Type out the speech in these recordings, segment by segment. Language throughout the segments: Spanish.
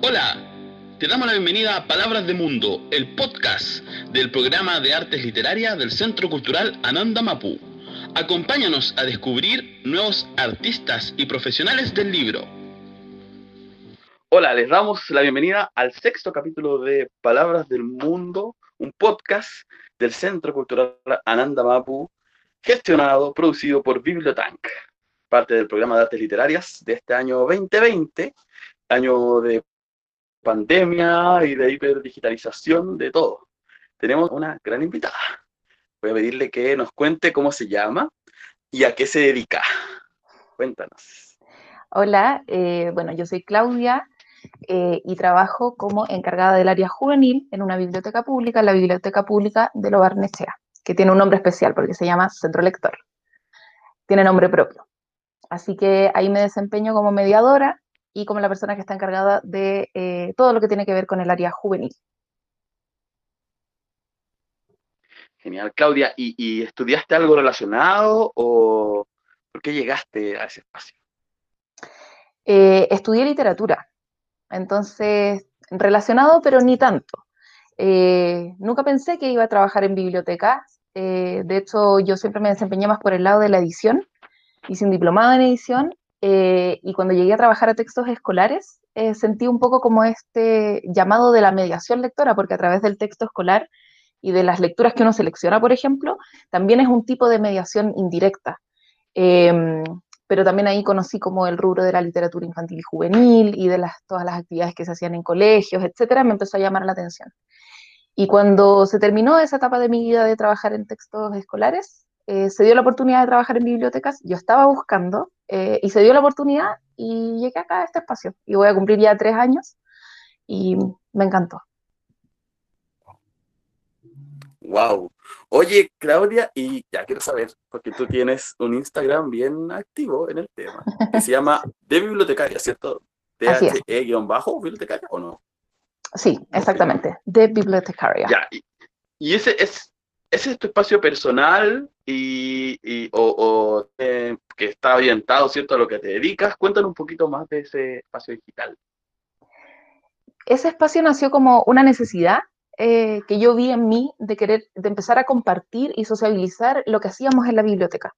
Hola, te damos la bienvenida a Palabras de Mundo, el podcast del programa de artes literarias del Centro Cultural Ananda Mapu. Acompáñanos a descubrir nuevos artistas y profesionales del libro. Hola, les damos la bienvenida al sexto capítulo de Palabras del Mundo, un podcast del Centro Cultural Ananda Mapu, gestionado, producido por Bibliotank, parte del programa de artes literarias de este año 2020, año de pandemia y de hiperdigitalización de todo. Tenemos una gran invitada. Voy a pedirle que nos cuente cómo se llama y a qué se dedica. Cuéntanos. Hola, eh, bueno, yo soy Claudia eh, y trabajo como encargada del área juvenil en una biblioteca pública, la Biblioteca Pública de Lo Barnechea, que tiene un nombre especial porque se llama Centro Lector. Tiene nombre propio. Así que ahí me desempeño como mediadora y como la persona que está encargada de eh, todo lo que tiene que ver con el área juvenil. Genial, Claudia. ¿Y, estudiaste algo relacionado o por qué llegaste a ese espacio? Eh, estudié literatura, entonces relacionado, pero ni tanto. Eh, nunca pensé que iba a trabajar en biblioteca. de hecho, yo siempre me desempeñé más por el lado de la edición. Hice un diplomado en edición eh, y cuando llegué a trabajar a textos escolares, eh, sentí un poco como este llamado de la mediación lectora, porque a través del texto escolar y de las lecturas que uno selecciona, por ejemplo, también es un tipo de mediación indirecta. Em, pero también ahí conocí como el rubro de la literatura infantil y juvenil y de las, todas las actividades que se hacían en colegios, etcétera, me empezó a llamar la atención. Y cuando se terminó esa etapa de mi vida de trabajar en textos escolares, eh, se dio la oportunidad de trabajar en bibliotecas, yo estaba buscando eh, y se dio la oportunidad y llegué acá a este espacio y voy a cumplir ya tres años y me encantó. Wow. Oye, Claudia, y ya quiero saber, porque tú tienes un Instagram bien activo en el tema, que se llama De Bibliotecaria, ¿cierto? THE-bajo bibliotecaria o no? Sí, exactamente, de bibliotecaria. Ya, y, y ese es ese es tu espacio personal y, o, eh, que está orientado ¿cierto? a lo que te dedicas. Cuéntanos un poquito más de ese espacio digital. Ese espacio nació como una necesidad eh, que yo vi en mí de querer, de empezar a compartir y sociabilizar lo que hacíamos en la biblioteca.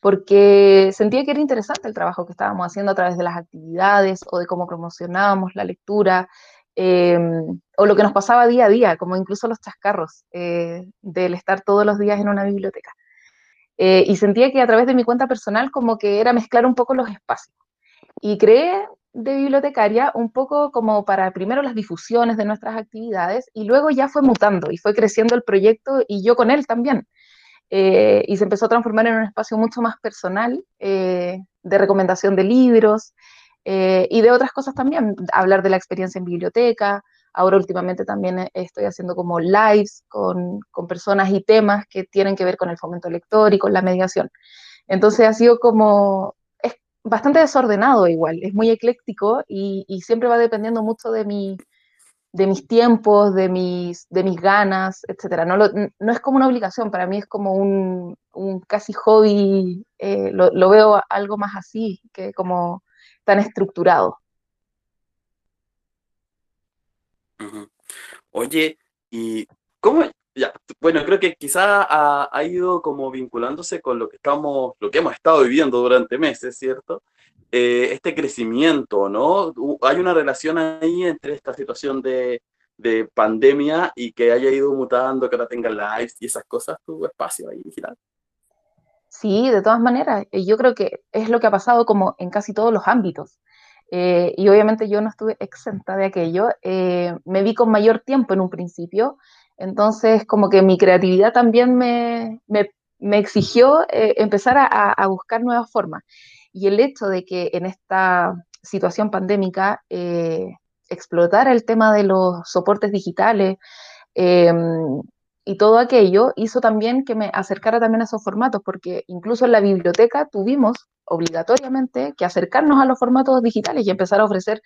Porque sentía que era interesante el trabajo que estábamos haciendo a través de las actividades o de cómo promocionábamos la lectura, Em, o lo que nos pasaba día a día, como incluso los chascarros eh, del estar todos los días en una biblioteca. Eh, y sentía que a través de mi cuenta personal como que era mezclar un poco los espacios. Y creé de bibliotecaria un poco como para primero las difusiones de nuestras actividades y luego ya fue mutando y fue creciendo el proyecto y yo con él también. Eh, y se empezó a transformar en un espacio mucho más personal de recomendación de libros, eh, y de otras cosas también, hablar de la experiencia en biblioteca. Ahora últimamente también estoy haciendo como lives con, con personas y temas que tienen que ver con el fomento lector y con la mediación. Entonces ha sido como, es bastante desordenado igual, es muy ecléctico y, y siempre va dependiendo mucho de mi, de mis tiempos, de mis, de mis ganas, etc. No, no es como una obligación, para mí es como un, un casi hobby, eh, lo, lo, veo algo más así, que como tan estructurado. Oye, ¿y cómo? Ya, bueno, creo que quizá ha, ido como vinculándose con lo que estamos, lo que hemos estado viviendo durante meses, ¿cierto? Eh, este crecimiento, ¿no? Hay una relación ahí entre esta situación de, de, pandemia y que haya ido mutando, que ahora tenga lives y esas cosas, tu espacio ahí digital. Sí, de todas maneras, eh, yo creo que es lo que ha pasado como en casi todos los ámbitos. Eh, y obviamente yo no estuve exenta de aquello. Eh, me vi con mayor tiempo en un principio, entonces como que mi creatividad también me, me, exigió empezar a, a, buscar nuevas formas. Y el hecho de que en esta situación pandémica explotara el tema de los soportes digitales, em, y todo aquello hizo también que me acercara también a esos formatos, porque incluso en la biblioteca tuvimos obligatoriamente que acercarnos a los formatos digitales y empezar a ofrecer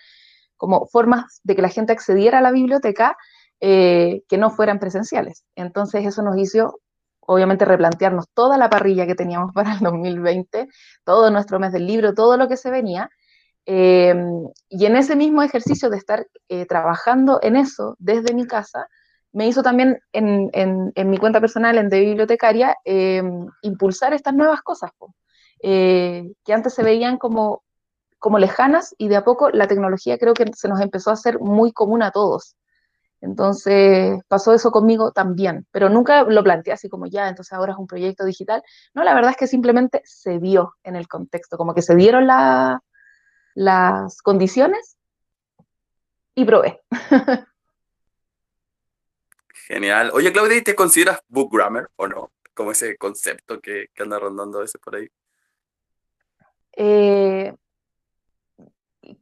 como formas de que la gente accediera a la biblioteca eh, que no fueran presenciales. Entonces eso nos hizo, obviamente, replantearnos toda la parrilla que teníamos para el 2020, todo nuestro mes del libro, todo lo que se venía, Em, y en ese mismo ejercicio de estar eh, trabajando en eso desde mi casa, me hizo también en, mi cuenta personal, en de bibliotecaria, em, impulsar estas nuevas cosas, eh, que antes se veían como, como lejanas y de a poco la tecnología creo que se nos empezó a hacer muy común a todos. Entonces pasó eso conmigo también, pero nunca lo planteé así como ya, entonces ahora es un proyecto digital. No, la verdad es que simplemente se vio en el contexto, como que se dieron las condiciones y probé. Genial. Oye, Claudia, ¿te consideras book grammar o no? Como ese concepto que, anda rondando a veces por ahí. Eh,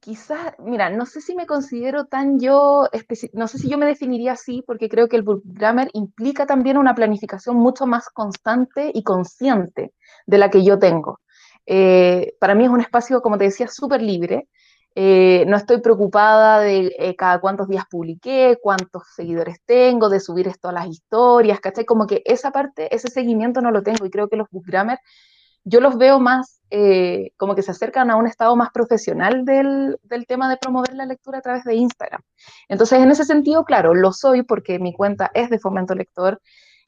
quizás, mira, no sé si me considero tan yo, no sé si yo me definiría así, porque creo que el book grammar implica también una planificación mucho más constante y consciente de la que yo tengo. Eh, para mí es un espacio, como te decía, súper libre. Eh, no estoy preocupada de eh, cada cuántos días publiqué, cuántos seguidores tengo, de subir esto a las historias, ¿cachai? Como que esa parte, ese seguimiento no lo tengo y creo que los book grammar yo los veo más eh, como que se acercan a un estado más profesional del, tema de promover la lectura a través de Instagram. Entonces, en ese sentido, claro, lo soy porque mi cuenta es de fomento lector,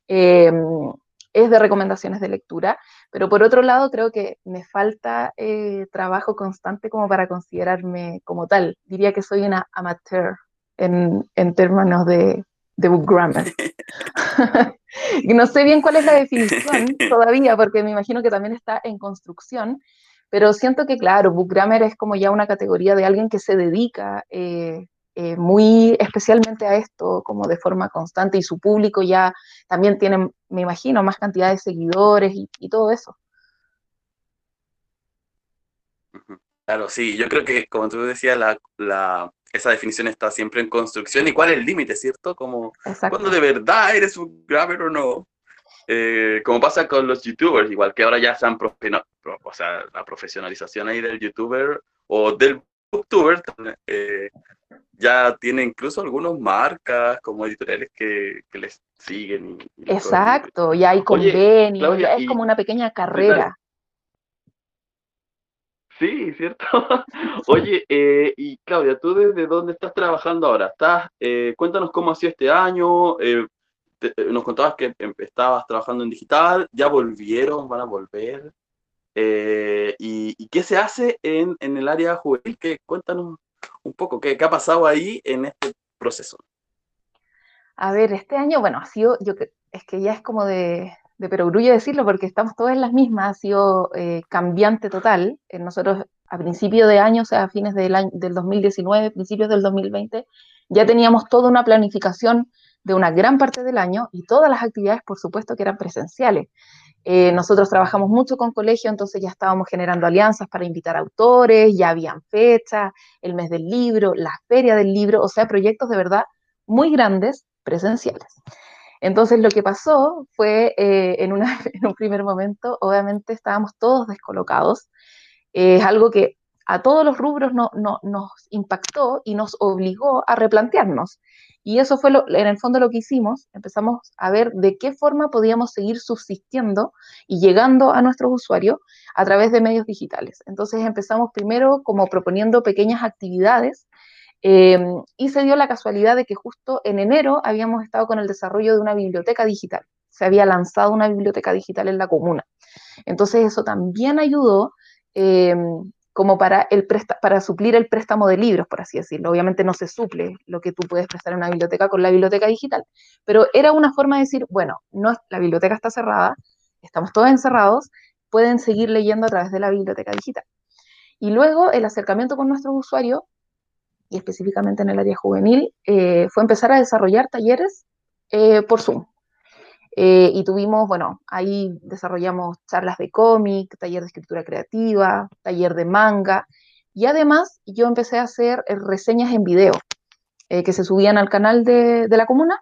em, es de recomendaciones de lectura, pero por otro lado, creo que me falta eh, trabajo constante como para considerarme como tal. Diría que soy una amateur en, en términos de, de book grammar. no sé bien cuál es la definición todavía, porque me imagino que también está en construcción, pero siento que, claro, book grammar es como ya una categoría de alguien que se dedica eh, eh, muy especialmente a esto, como de forma constante, y su público ya también tiene, me imagino, más cantidad de seguidores y, todo eso. Claro, sí, yo creo que, como tú decías, la, la esa definición está siempre en construcción y cuál es el límite, ¿cierto? Como cuando de verdad eres un graver o no. Eh, como pasa con los youtubers, igual que ahora ya se han, o sea, la profesionalización ahí del youtuber o del booktuber eh, ya tiene incluso algunas marcas como editoriales que, les siguen. Exacto, ya hay convenios, es como una pequeña carrera. Sí, cierto. Oye, eh, y Claudia, ¿tú desde dónde estás trabajando ahora? ¿Estás, eh, cuéntanos cómo ha sido este año. Eh, nos contabas que em, estabas trabajando en digital, ya volvieron, van a volver. Y, qué se hace en, el área juvenil? ¿Qué, cuéntanos un poco, ¿qué, ¿qué, ha pasado ahí en este proceso? A ver, este año, bueno, ha sido, yo es que ya es como de, de perogrullo decirlo porque estamos todas en las mismas, ha sido eh, cambiante total. Eh, nosotros a principios de año, o sea, a fines del, año, del 2019, principios del 2020, ya teníamos toda una planificación de una gran parte del año y todas las actividades, por supuesto, que eran presenciales. Eh, nosotros trabajamos mucho con colegio, entonces ya estábamos generando alianzas para invitar autores, ya habían fechas, el mes del libro, la feria del libro, o sea, proyectos de verdad muy grandes presenciales. Entonces lo que pasó fue, eh, en, un primer momento, obviamente estábamos todos descolocados. es algo que a todos los rubros no, nos impactó y nos obligó a replantearnos. Y eso fue en el fondo lo que hicimos. Empezamos a ver de qué forma podíamos seguir subsistiendo y llegando a nuestros usuarios a través de medios digitales. Entonces empezamos primero como proponiendo pequeñas actividades Em, y se dio la casualidad de que justo en enero habíamos estado con el desarrollo de una biblioteca digital. Se había lanzado una biblioteca digital en la comuna. Entonces eso también ayudó em, como para, el para suplir el préstamo de libros, por así decirlo. Obviamente no se suple lo que tú puedes prestar en una biblioteca con la biblioteca digital, pero era una forma de decir, bueno, no, la biblioteca está cerrada, estamos todos encerrados, pueden seguir leyendo a través de la biblioteca digital. Y luego el acercamiento con nuestros usuarios y específicamente en el área juvenil, eh, fue empezar a desarrollar talleres eh, por Zoom. Eh, y tuvimos, bueno, ahí desarrollamos charlas de cómic, taller de escritura creativa, taller de manga, y además yo empecé a hacer reseñas en video que se subían al canal de, la comuna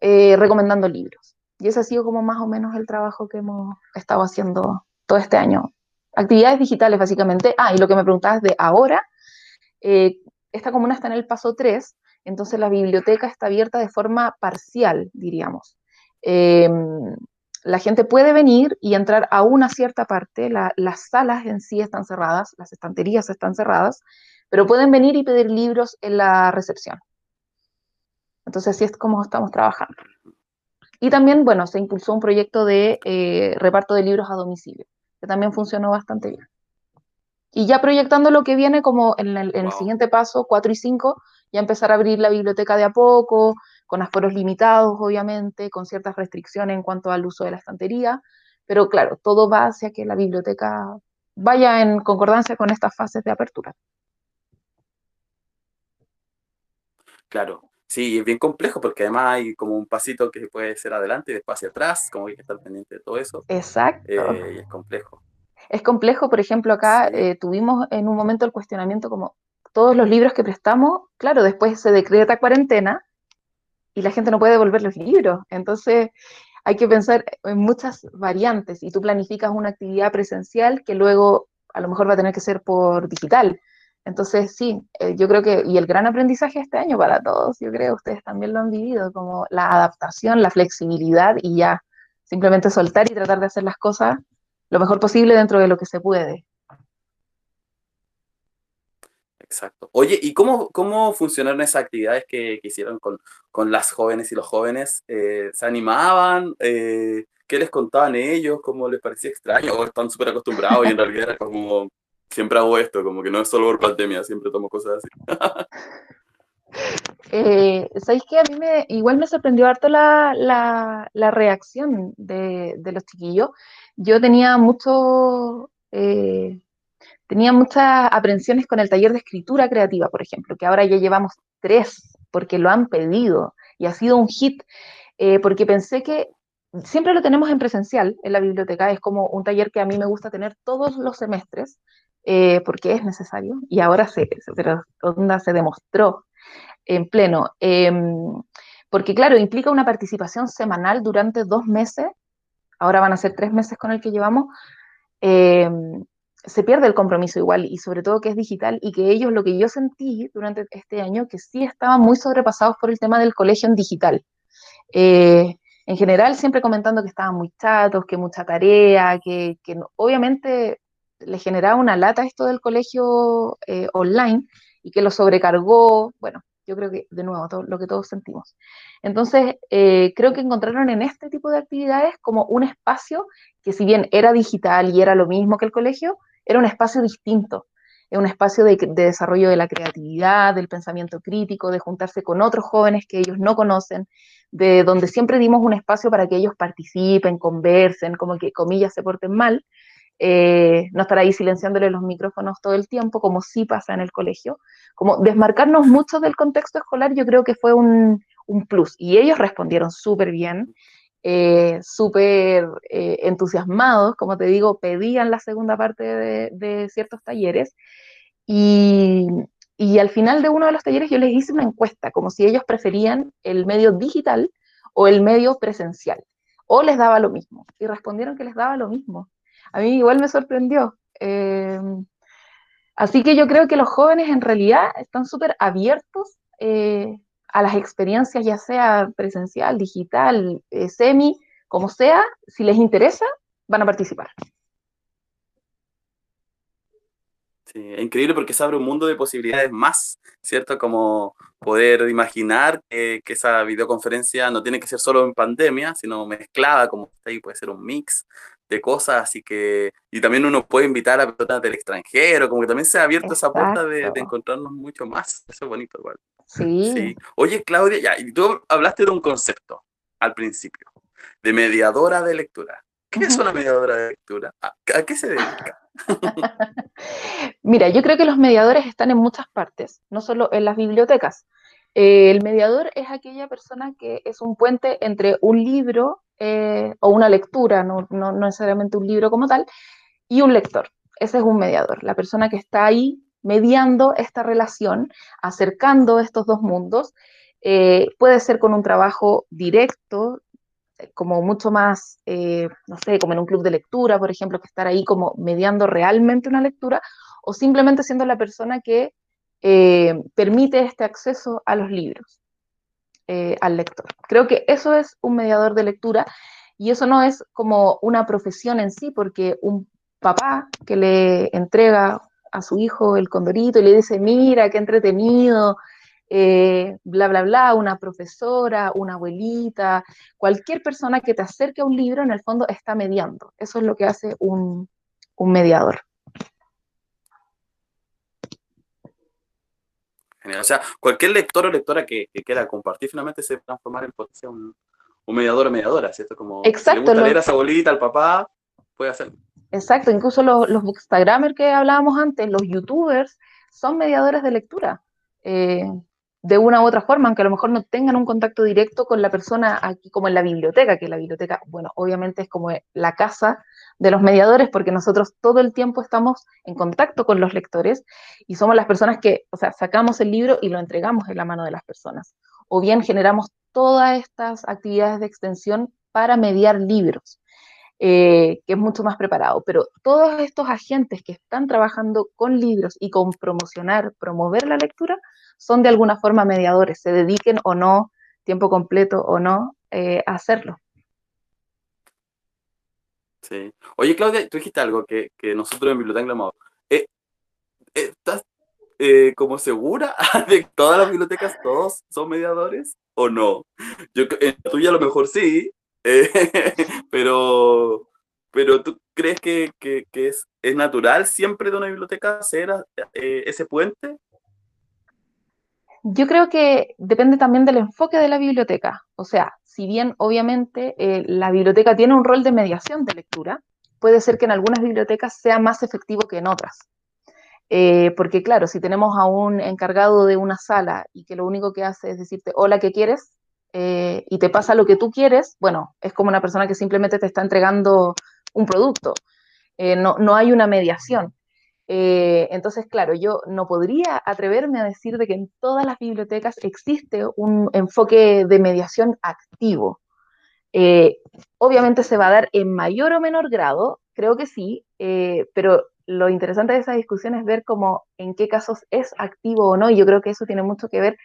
recomendando libros. Y ese ha sido como más o menos el trabajo que hemos estado haciendo todo este año. Actividades digitales, básicamente. Ah, y lo que me preguntabas de ahora, esta comuna está en el paso 3, entonces la biblioteca está abierta de forma parcial, diríamos. Em, la gente puede venir y entrar a una cierta parte, las salas en sí están cerradas, las estanterías están cerradas, pero pueden venir y pedir libros en la recepción. Entonces, así es como estamos trabajando. Y también, bueno, se impulsó un proyecto de eh, reparto de libros a domicilio, que también funcionó bastante bien. Y ya proyectando lo que viene como en el, siguiente paso, 4 y 5, ya empezar a abrir la biblioteca de a poco, con aforos limitados, obviamente, con ciertas restricciones en cuanto al uso de la estantería, pero claro, todo va hacia que la biblioteca vaya en concordancia con estas fases de apertura. Claro, sí, es bien complejo porque además hay como un pasito que puede ser adelante y después hacia atrás, como hay que estar pendiente de todo eso. Exacto. Eh, y es complejo. Es complejo, por ejemplo, acá eh, tuvimos en un momento el cuestionamiento como todos los libros que prestamos, claro, después se decreta cuarentena y la gente no puede devolver los libros. Entonces hay que pensar en muchas variantes y tú planificas una actividad presencial que luego a lo mejor va a tener que ser por digital. Entonces, sí, eh, yo creo que, y el gran aprendizaje este año para todos, yo creo, ustedes también lo han vivido, como la adaptación, la flexibilidad y ya, simplemente soltar y tratar de hacer las cosas lo mejor posible dentro de lo que se puede. Exacto. Oye, ¿y cómo, cómo funcionaron esas actividades que, hicieron con, con, las jóvenes y los jóvenes? Eh, ¿Se animaban? Eh, ¿Qué les contaban ellos? ¿Cómo les parecía extraño? ¿O están súper acostumbrados y en realidad era como, siempre hago esto, como que no es solo por pandemia, siempre tomo cosas así? eh, ¿Sabéis que a mí me, igual me sorprendió harto la, la, la reacción de, de, los chiquillos? Yo tenía mucho... tenía muchas aprensiones con el taller de escritura creativa, por ejemplo, que ahora ya llevamos tres porque lo han pedido y ha sido un hit, eh, porque pensé que siempre lo tenemos en presencial en la biblioteca, es como un taller que a mí me gusta tener todos los semestres, eh, porque es necesario, y ahora se, pero onda se demostró en pleno, em, porque claro, implica una participación semanal durante dos meses, ahora van a ser tres meses con el que llevamos, em, se pierde el compromiso igual y sobre todo que es digital y que ellos lo que yo sentí durante este año que sí estaban muy sobrepasados por el tema del colegio en digital. Eh, en general siempre comentando que estaban muy chatos, que mucha tarea, que, obviamente les generaba una lata esto del colegio eh, online y que lo sobrecargó, bueno, yo creo que de nuevo todo, lo que todos sentimos. Entonces, eh, creo que encontraron en este tipo de actividades como un espacio que si bien era digital y era lo mismo que el colegio, era un espacio distinto, es un espacio de, desarrollo de la creatividad, del pensamiento crítico, de juntarse con otros jóvenes que ellos no conocen, de donde siempre dimos un espacio para que ellos participen, conversen, como que comillas se porten mal, eh, no estar ahí silenciándole los micrófonos todo el tiempo, como sí pasa en el colegio, como desmarcarnos mucho del contexto escolar, yo creo que fue un, un plus, y ellos respondieron súper bien, eh, súper eh, entusiasmados, como te digo, pedían la segunda parte de, ciertos talleres y, y, al final de uno de los talleres yo les hice una encuesta, como si ellos preferían el medio digital o el medio presencial, o les daba lo mismo, y respondieron que les daba lo mismo. A mí igual me sorprendió. Eh, así que yo creo que los jóvenes en realidad están súper abiertos a las experiencias, ya sea presencial, digital, eh, semi, como sea, si les interesa, van a participar. Sí, increíble porque se abre un mundo de posibilidades más, ¿cierto? Como poder imaginar que, esa videoconferencia no tiene que ser solo en pandemia, sino mezclada, como está ahí, puede ser un mix de cosas, así que, y también uno puede invitar a personas del extranjero, como que también se ha abierto esa puerta de, de, encontrarnos mucho más, eso es bonito igual. Sí. Oye, Claudia, ya, y tú hablaste de un concepto al principio, de mediadora de lectura. ¿Qué es una mediadora de lectura? ¿A, qué se dedica? Mira, yo creo que los mediadores están en muchas partes, no solo en las bibliotecas. Eh, el mediador es aquella persona que es un puente entre un libro eh, o una lectura, no, no, necesariamente un libro como tal, y un lector. Ese es un mediador, la persona que está ahí mediando esta relación, acercando estos dos mundos. Eh, puede ser con un trabajo directo, como mucho más, no sé, como en un club de lectura, por ejemplo, que estar ahí como mediando realmente una lectura, o simplemente siendo la persona que permite este acceso a los libros, al lector. Creo que eso es un mediador de lectura Y eso no es como una profesión en sí, porque un papá que le entrega a su hijo el condorito y le dice, mira, qué entretenido, eh, bla, bla, bla, una profesora, una abuelita, cualquier persona que te acerque a un libro, en el fondo está mediando. Eso es lo que hace un, mediador. O sea, cualquier lector o lectora que, quiera compartir finalmente se puede transformar en un, un mediador o mediadora, ¿cierto? Como Exacto, le gusta leer a esa abuelita, al papá, puede hacerlo. Exacto, incluso los, los bookstagrammers que hablábamos antes, los youtubers, son mediadores de lectura. Eh, de una u otra forma, aunque a lo mejor no tengan un contacto directo con la persona aquí, como en la biblioteca, que la biblioteca, bueno, obviamente es como la casa de los mediadores, porque nosotros todo el tiempo estamos en contacto con los lectores y somos las personas que, o sea, sacamos el libro y lo entregamos en la mano de las personas. O bien generamos todas estas actividades de extensión para mediar libros. Eh, que es mucho más preparado. Pero todos estos agentes que están trabajando con libros y con promocionar, promover la lectura, son de alguna forma mediadores, se dediquen o no, tiempo completo o no, eh, a hacerlo. Sí. Oye, Claudia, tú dijiste algo que, nosotros en Biblioteca. Eh, ¿Estás como segura de que todas las bibliotecas todos son mediadores o no? Yo en la tuya a lo mejor sí, pero, pero ¿tú crees que, es, natural siempre de una biblioteca ser eh, ese puente? Yo creo que depende también del enfoque de la biblioteca. O sea, si bien obviamente eh, la biblioteca tiene un rol de mediación de lectura, puede ser que en algunas bibliotecas sea más efectivo que en otras. Eh, porque claro, si tenemos a un encargado de una sala y que lo único que hace es decirte, hola, ¿qué quieres? Eh, y te pasa lo que tú quieres, bueno, es como una persona que simplemente te está entregando un producto. Eh, no, no, hay una mediación. Eh, entonces, claro, yo no podría atreverme a decir de que en todas las bibliotecas existe un enfoque de mediación activo. obviamente se va a dar en mayor o menor grado, creo que sí, pero lo interesante de esa discusión es ver cómo en qué casos es activo o no, y yo creo que eso tiene mucho que ver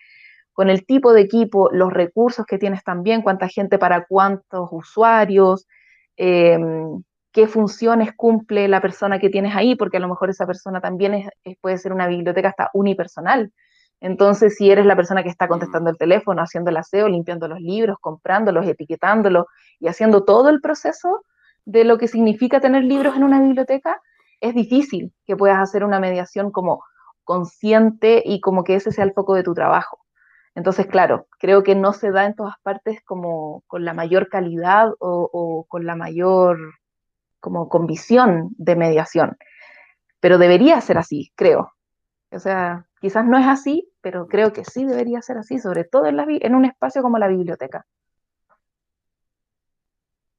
con el tipo de equipo, los recursos que tienes también, cuánta gente para cuántos usuarios, em, qué funciones cumple la persona que tienes ahí, porque a lo mejor esa persona también puede ser una biblioteca hasta unipersonal. Entonces, si eres la persona que está contestando el teléfono, haciendo el aseo, limpiando los libros, comprándolos, etiquetándolos y haciendo todo el proceso de lo que significa tener libros en una biblioteca, es difícil que puedas hacer una mediación como consciente y como que ese sea el foco de tu trabajo. Entonces, claro, creo que no se da en todas partes como con la mayor calidad o, con la mayor como con de mediación. Pero debería ser así, creo. O sea, quizás no es así, pero creo que sí debería ser así, sobre todo en, en un espacio como la biblioteca.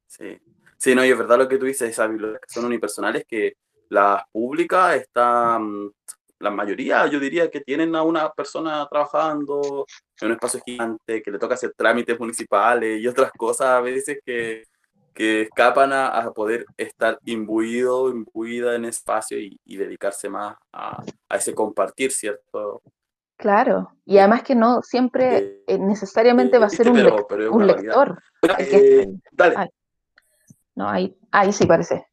Sí, sí, no, y es verdad lo que tú dices, esas bibliotecas son unipersonales que las públicas están la mayoría, yo diría que tienen a una persona trabajando en un espacio gigante, que le toca hacer trámites municipales y otras cosas a veces que, que escapan a, poder estar imbuido, imbuida en espacio y, dedicarse más a, a, ese compartir, ¿cierto? Claro, y además que no siempre eh, necesariamente va a ser un, un lector. Eh, dale. no, ahí, ahí sí parece.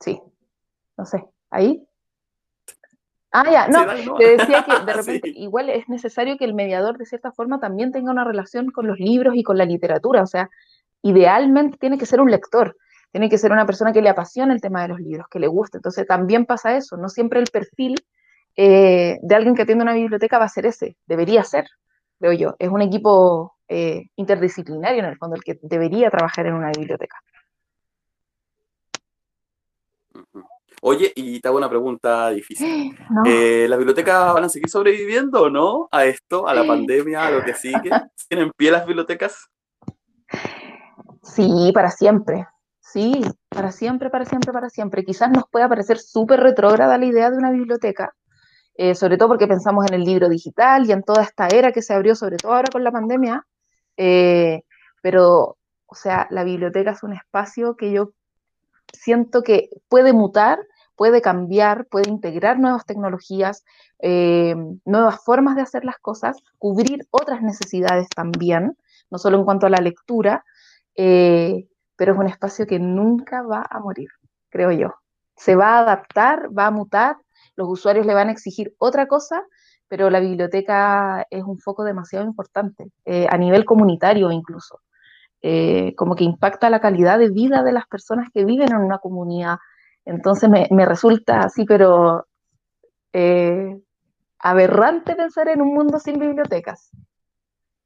Sí, no sé, ahí. Ah, ya, no, te decía que de repente igual es necesario que el mediador de cierta forma también tenga una relación con los libros y con la literatura, o sea, idealmente tiene que ser un lector, tiene que ser una persona que le apasiona el tema de los libros, que le guste, entonces también pasa eso, no siempre el perfil eh, de alguien que atiende una biblioteca va a ser ese, debería ser, creo yo, es un equipo eh, interdisciplinario en el fondo el que debería trabajar en una biblioteca. Oye, y te hago una pregunta difícil. Eh, ¿Las bibliotecas van a seguir sobreviviendo o no a esto, a la pandemia, a lo que sigue? ¿Tienen pie las bibliotecas? Sí, para siempre. Sí, para siempre, para siempre, para siempre. Quizás nos pueda parecer súper retrógrada la idea de una biblioteca, eh, sobre todo porque pensamos en el libro digital y en toda esta era que se abrió, sobre todo ahora con la pandemia. Eh, pero, o sea, la biblioteca es un espacio que yo siento que puede mutar puede cambiar, puede integrar nuevas tecnologías, eh, nuevas formas de hacer las cosas, cubrir otras necesidades también, no solo en cuanto a la lectura, eh, pero es un espacio que nunca va a morir, creo yo. Se va a adaptar, va a mutar, los usuarios le van a exigir otra cosa, pero la biblioteca es un foco demasiado importante, eh, a nivel comunitario incluso. Como que impacta la calidad de vida de las personas que viven en una comunidad. Entonces me, me resulta así, pero eh, aberrante pensar en un mundo sin bibliotecas.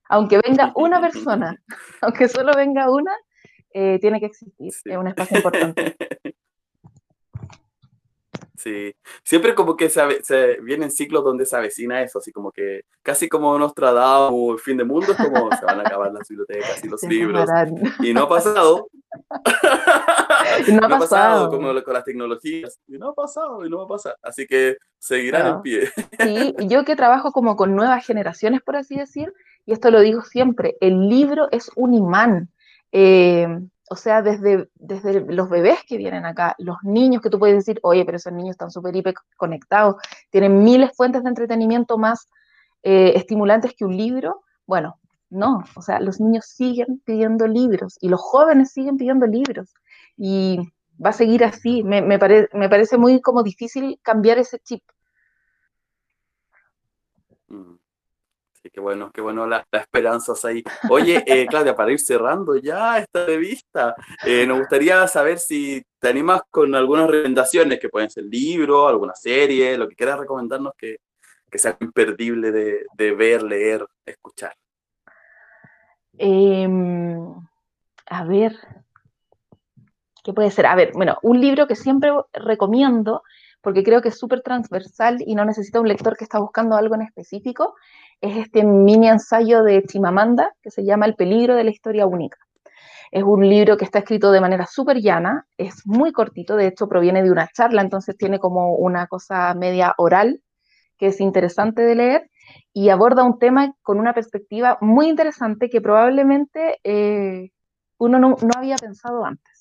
Aunque venga una persona, aunque solo venga una, eh, tiene que existir, es un espacio importante. Sí, siempre como que se, se vienen ciclos donde se avecina eso, así como que casi como Nostradamus, el fin de mundo, es como se van a acabar las bibliotecas y los libros. Y no ha pasado. no ha pasado. como con las tecnologías. Y no ha pasado y no va a pasar. Así que seguirán en pie. Sí, yo que trabajo como con nuevas generaciones, por así decir, y esto lo digo siempre, el libro es un imán. Eh, o sea, desde, desde los bebés que vienen acá, los niños que tú puedes decir, oye, pero esos niños están súper conectados, tienen miles de fuentes de entretenimiento más eh, estimulantes que un libro. Bueno, no, o sea, los niños siguen pidiendo libros y los jóvenes siguen pidiendo libros. Y va a seguir así. Me, me, me parece muy como difícil cambiar ese chip. Mm. Sí, qué bueno, qué bueno las la esperanzas ahí. Oye, eh, Claudia, para ir cerrando ya esta revista, eh, nos gustaría saber si te animas con algunas recomendaciones, que pueden ser libros, alguna serie, lo que quieras recomendarnos que, que sea imperdible de, ver, leer, escuchar. Eh, a ver, ¿qué puede ser? A ver, bueno, un libro que siempre recomiendo, porque creo que es súper transversal y no necesita un lector que está buscando algo en específico, es este mini ensayo de Chimamanda que se llama El peligro de la historia única. Es un libro que está escrito de manera súper llana, es muy cortito, de hecho proviene de una charla, entonces tiene como una cosa media oral que es interesante de leer y aborda un tema con una perspectiva muy interesante que probablemente eh, uno no, no, había pensado antes.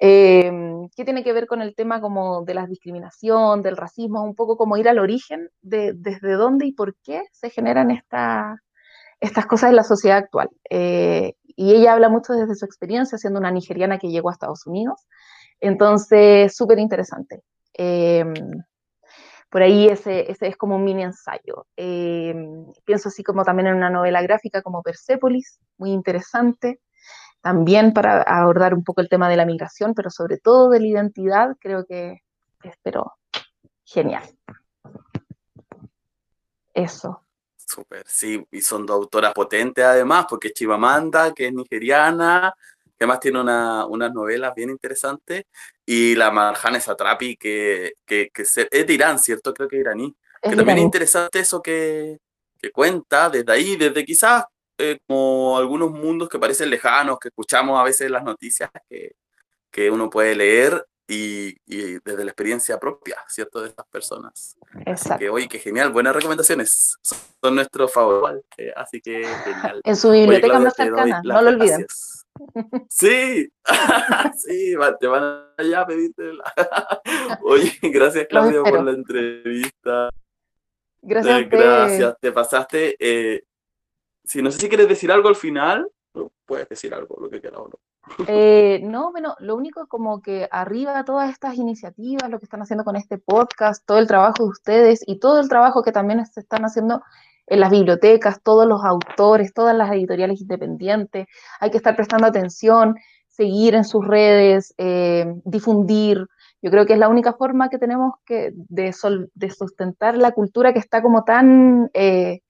Eh, ¿Qué tiene que ver con el tema como de la discriminación, del racismo? Un poco como ir al origen de desde dónde y por qué se generan esta, estas cosas en la sociedad actual. Eh, y ella habla mucho desde su experiencia siendo una nigeriana que llegó a Estados Unidos. Entonces, súper interesante. Eh, por ahí ese, ese, es como un mini ensayo. Eh, pienso así como también en una novela gráfica como Persepolis, muy interesante, también para abordar un poco el tema de la migración, pero sobre todo de la identidad, creo que es, pero genial. Eso. Súper, sí, y son dos autoras potentes además, porque Chivamanda, que es nigeriana, que además tiene una, unas novelas bien interesantes, y la Marjane Satrapi, que, que, que, es de Irán, ¿cierto? Creo que es iraní. Es que también es interesante eso que, que, cuenta desde ahí, desde quizás eh, como algunos mundos que parecen lejanos, que escuchamos a veces en las noticias, que, que uno puede leer y, y, desde la experiencia propia, ¿cierto? De estas personas. Exacto. Así que, oye, qué genial, buenas recomendaciones. Son nuestros favoritos, eh, así que genial. En su biblioteca oye, Claudia, más cercana, no lo olviden. Sí, sí, te van allá a pedirte la... Oye, gracias Claudia por la entrevista. Gracias. Gracias, te pasaste. Eh, si no sé si quieres decir algo al final, puedes decir algo, lo que quieras o no. Eh, no, bueno, lo único como que arriba todas estas iniciativas, lo que están haciendo con este podcast, todo el trabajo de ustedes y todo el trabajo que también se están haciendo en las bibliotecas, todos los autores, todas las editoriales independientes, hay que estar prestando atención, seguir en sus redes, eh, difundir. Yo creo que es la única forma que tenemos que de, sol, de sustentar la cultura que está como tan, eh,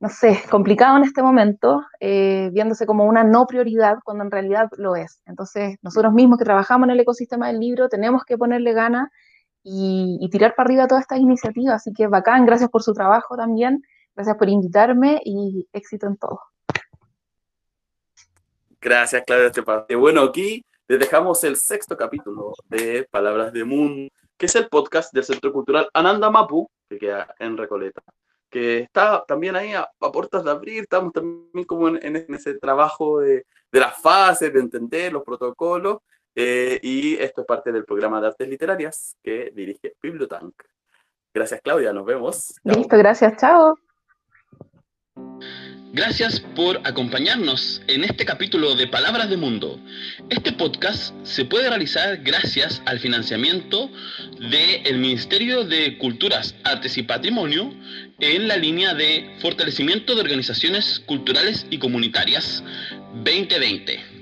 no sé, complicado en este momento, eh, viéndose como una no prioridad cuando en realidad lo es. Entonces, nosotros mismos que trabajamos en el ecosistema del libro tenemos que ponerle ganas y, tirar para arriba todas estas iniciativas. Así que bacán, gracias por su trabajo también. Gracias por invitarme y éxito en todo. Gracias, Claudia Esteparte. Bueno, aquí les dejamos el sexto capítulo de Palabras de Mundo, que es el podcast del Centro Cultural Ananda Mapu, que queda en Recoleta, que está también ahí a, a puertas de abrir, estamos también como en, en ese trabajo de, de las fases, de entender los protocolos, eh, y esto es parte del programa de artes literarias que dirige Bibliotank. Gracias Claudia, nos vemos. Listo, gracias, chao. Gracias por acompañarnos en este capítulo de Palabras de Mundo. Este podcast se puede realizar gracias al financiamiento del de Ministerio de Culturas, Artes y Patrimonio en la línea de fortalecimiento de organizaciones culturales y comunitarias 2020.